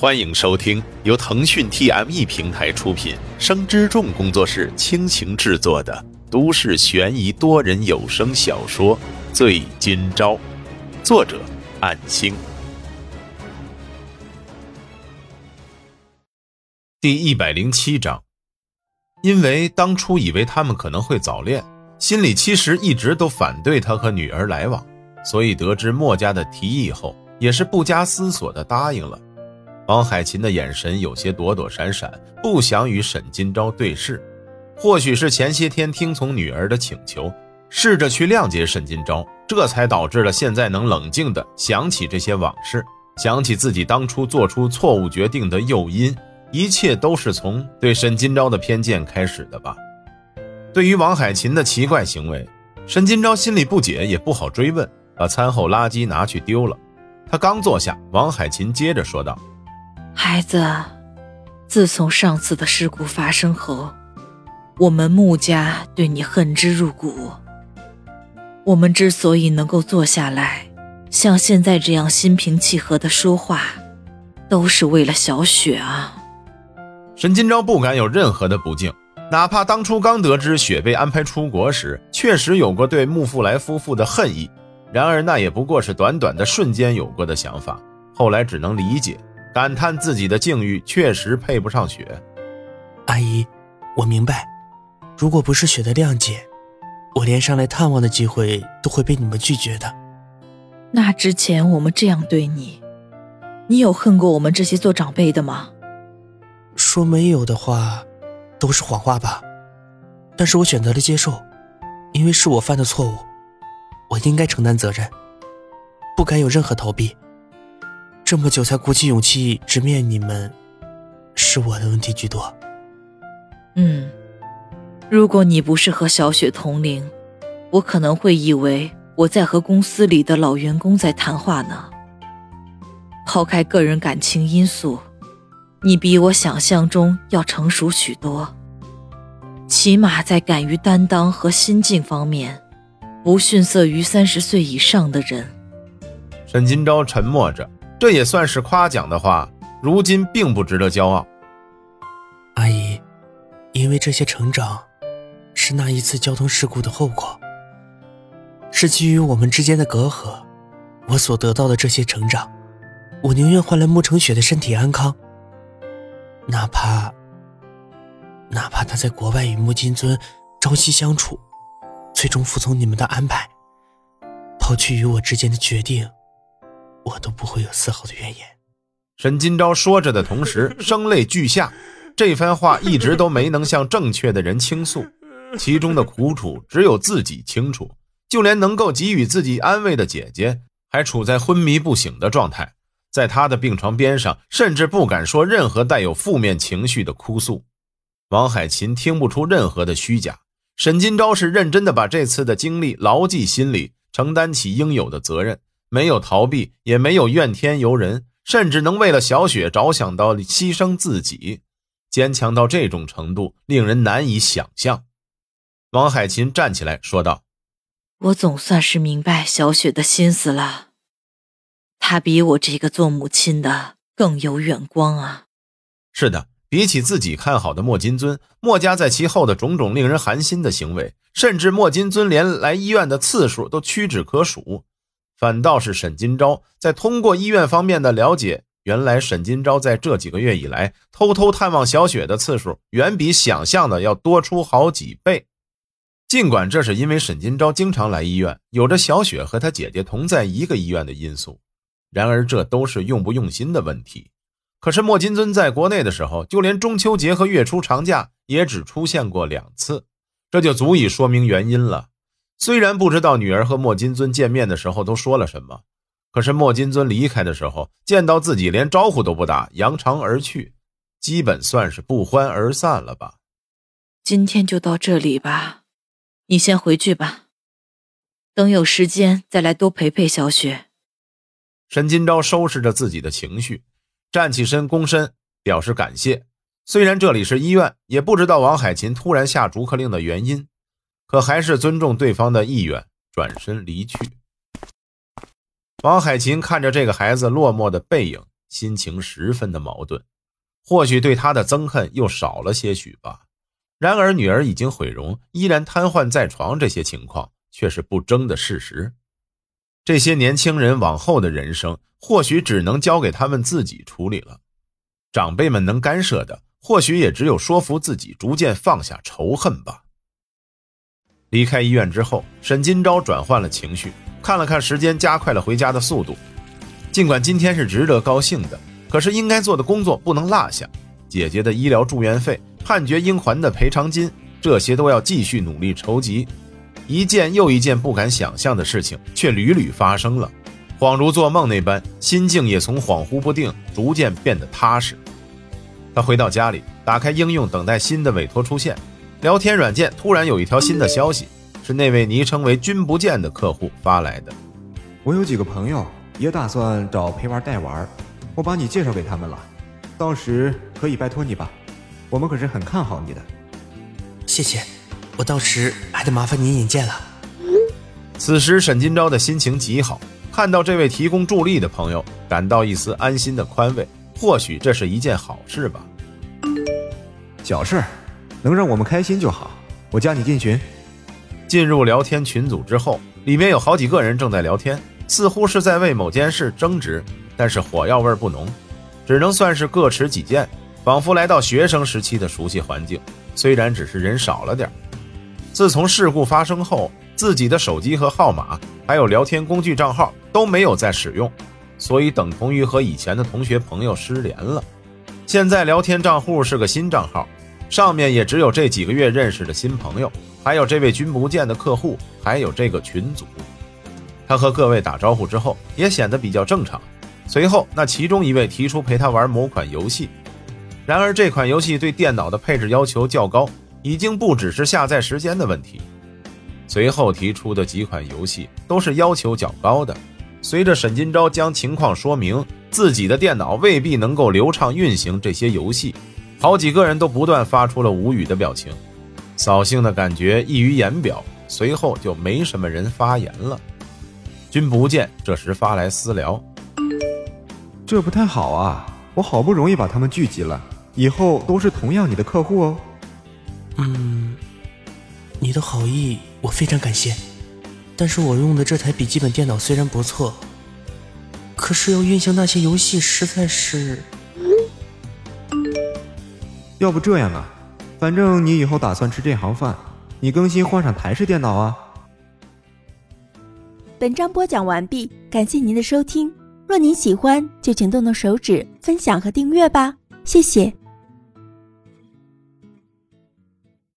欢迎收听由腾讯 TME 平台出品、生之众工作室倾情制作的都市悬疑多人有声小说《醉今朝》，作者：暗星。第一百零七章。因为当初以为他们可能会早恋，心里其实一直都反对他和女儿来往，所以得知墨家的提议后，也是不加思索的答应了。王海琴的眼神有些躲躲闪闪，不想与沈金钊对视。或许是前些天听从女儿的请求，试着去谅解沈金钊，这才导致了现在能冷静的想起这些往事，想起自己当初做出错误决定的诱因，一切都是从对沈金钊的偏见开始的吧。对于王海琴的奇怪行为，沈金钊心里不解，也不好追问，把餐后垃圾拿去丢了。他刚坐下，王海琴接着说道。孩子，自从上次的事故发生后，我们穆家对你恨之入骨。我们之所以能够坐下来，像现在这样心平气和的说话，都是为了小雪啊。沈金钊不敢有任何的不敬，哪怕当初刚得知雪被安排出国时，确实有过对穆富来夫妇的恨意，然而那也不过是短短的瞬间有过的想法，后来只能理解。感叹自己的境遇确实配不上雪。阿姨，我明白，如果不是雪的谅解，我连上来探望的机会都会被你们拒绝的。那之前我们这样对你，你有恨过我们这些做长辈的吗？说没有的话，都是谎话吧。但是我选择了接受，因为是我犯的错误，我应该承担责任，不该有任何逃避。这么久才鼓起勇气直面你们，是我的问题居多。嗯，如果你不是和小雪同龄，我可能会以为我在和公司里的老员工在谈话呢。抛开个人感情因素，你比我想象中要成熟许多，起码在敢于担当和心境方面，不逊色于三十岁以上的人。沈今朝沉默着。这也算是夸奖的话，如今并不值得骄傲。阿姨，因为这些成长，是那一次交通事故的后果，是基于我们之间的隔阂，我所得到的这些成长，我宁愿换来穆成雪的身体安康，哪怕，哪怕他在国外与穆金尊朝夕相处，最终服从你们的安排，抛弃与我之间的决定。我都不会有丝毫的怨言。沈金钊说着的同时，声泪俱下。这番话一直都没能向正确的人倾诉，其中的苦楚只有自己清楚。就连能够给予自己安慰的姐姐，还处在昏迷不醒的状态，在她的病床边上，甚至不敢说任何带有负面情绪的哭诉。王海琴听不出任何的虚假。沈金钊是认真的，把这次的经历牢记心里，承担起应有的责任。没有逃避，也没有怨天尤人，甚至能为了小雪着想到牺牲自己，坚强到这种程度，令人难以想象。王海琴站起来说道：“我总算是明白小雪的心思了，她比我这个做母亲的更有远光啊。”是的，比起自己看好的莫金尊，莫家在其后的种种令人寒心的行为，甚至莫金尊连来医院的次数都屈指可数。反倒是沈金钊在通过医院方面的了解，原来沈金钊在这几个月以来偷偷探望小雪的次数，远比想象的要多出好几倍。尽管这是因为沈金钊经常来医院，有着小雪和她姐姐同在一个医院的因素，然而这都是用不用心的问题。可是莫金尊在国内的时候，就连中秋节和月初长假也只出现过两次，这就足以说明原因了。虽然不知道女儿和莫金尊见面的时候都说了什么，可是莫金尊离开的时候见到自己连招呼都不打，扬长而去，基本算是不欢而散了吧。今天就到这里吧，你先回去吧，等有时间再来多陪陪小雪。沈金钊收拾着自己的情绪，站起身躬身表示感谢。虽然这里是医院，也不知道王海琴突然下逐客令的原因。可还是尊重对方的意愿，转身离去。王海琴看着这个孩子落寞的背影，心情十分的矛盾。或许对他的憎恨又少了些许吧。然而女儿已经毁容，依然瘫痪在床，这些情况却是不争的事实。这些年轻人往后的人生，或许只能交给他们自己处理了。长辈们能干涉的，或许也只有说服自己逐渐放下仇恨吧。离开医院之后，沈金钊转换了情绪，看了看时间，加快了回家的速度。尽管今天是值得高兴的，可是应该做的工作不能落下。姐姐的医疗住院费、判决应还的赔偿金，这些都要继续努力筹集。一件又一件不敢想象的事情，却屡屡发生了，恍如做梦那般，心境也从恍惚不定逐渐变得踏实。他回到家里，打开应用，等待新的委托出现。聊天软件突然有一条新的消息，是那位昵称为“君不见”的客户发来的。我有几个朋友也打算找陪玩代玩，我把你介绍给他们了，到时可以拜托你吧，我们可是很看好你的。谢谢，我到时还得麻烦您引荐了。此时沈金钊的心情极好，看到这位提供助力的朋友，感到一丝安心的宽慰。或许这是一件好事吧。小事。能让我们开心就好。我加你进群。进入聊天群组之后，里面有好几个人正在聊天，似乎是在为某件事争执，但是火药味不浓，只能算是各持己见，仿佛来到学生时期的熟悉环境。虽然只是人少了点自从事故发生后，自己的手机和号码，还有聊天工具账号都没有再使用，所以等同于和以前的同学朋友失联了。现在聊天账户是个新账号。上面也只有这几个月认识的新朋友，还有这位君不见的客户，还有这个群组。他和各位打招呼之后，也显得比较正常。随后，那其中一位提出陪他玩某款游戏，然而这款游戏对电脑的配置要求较高，已经不只是下载时间的问题。随后提出的几款游戏都是要求较高的。随着沈金钊将情况说明，自己的电脑未必能够流畅运行这些游戏。好几个人都不断发出了无语的表情，扫兴的感觉溢于言表。随后就没什么人发言了。君不见这时发来私聊，这不太好啊！我好不容易把他们聚集了，以后都是同样你的客户哦。嗯，你的好意我非常感谢，但是我用的这台笔记本电脑虽然不错，可是要运行那些游戏实在是……要不这样啊，反正你以后打算吃这行饭，你更新换上台式电脑啊。本章播讲完毕，感谢您的收听。若您喜欢，就请动动手指分享和订阅吧，谢谢。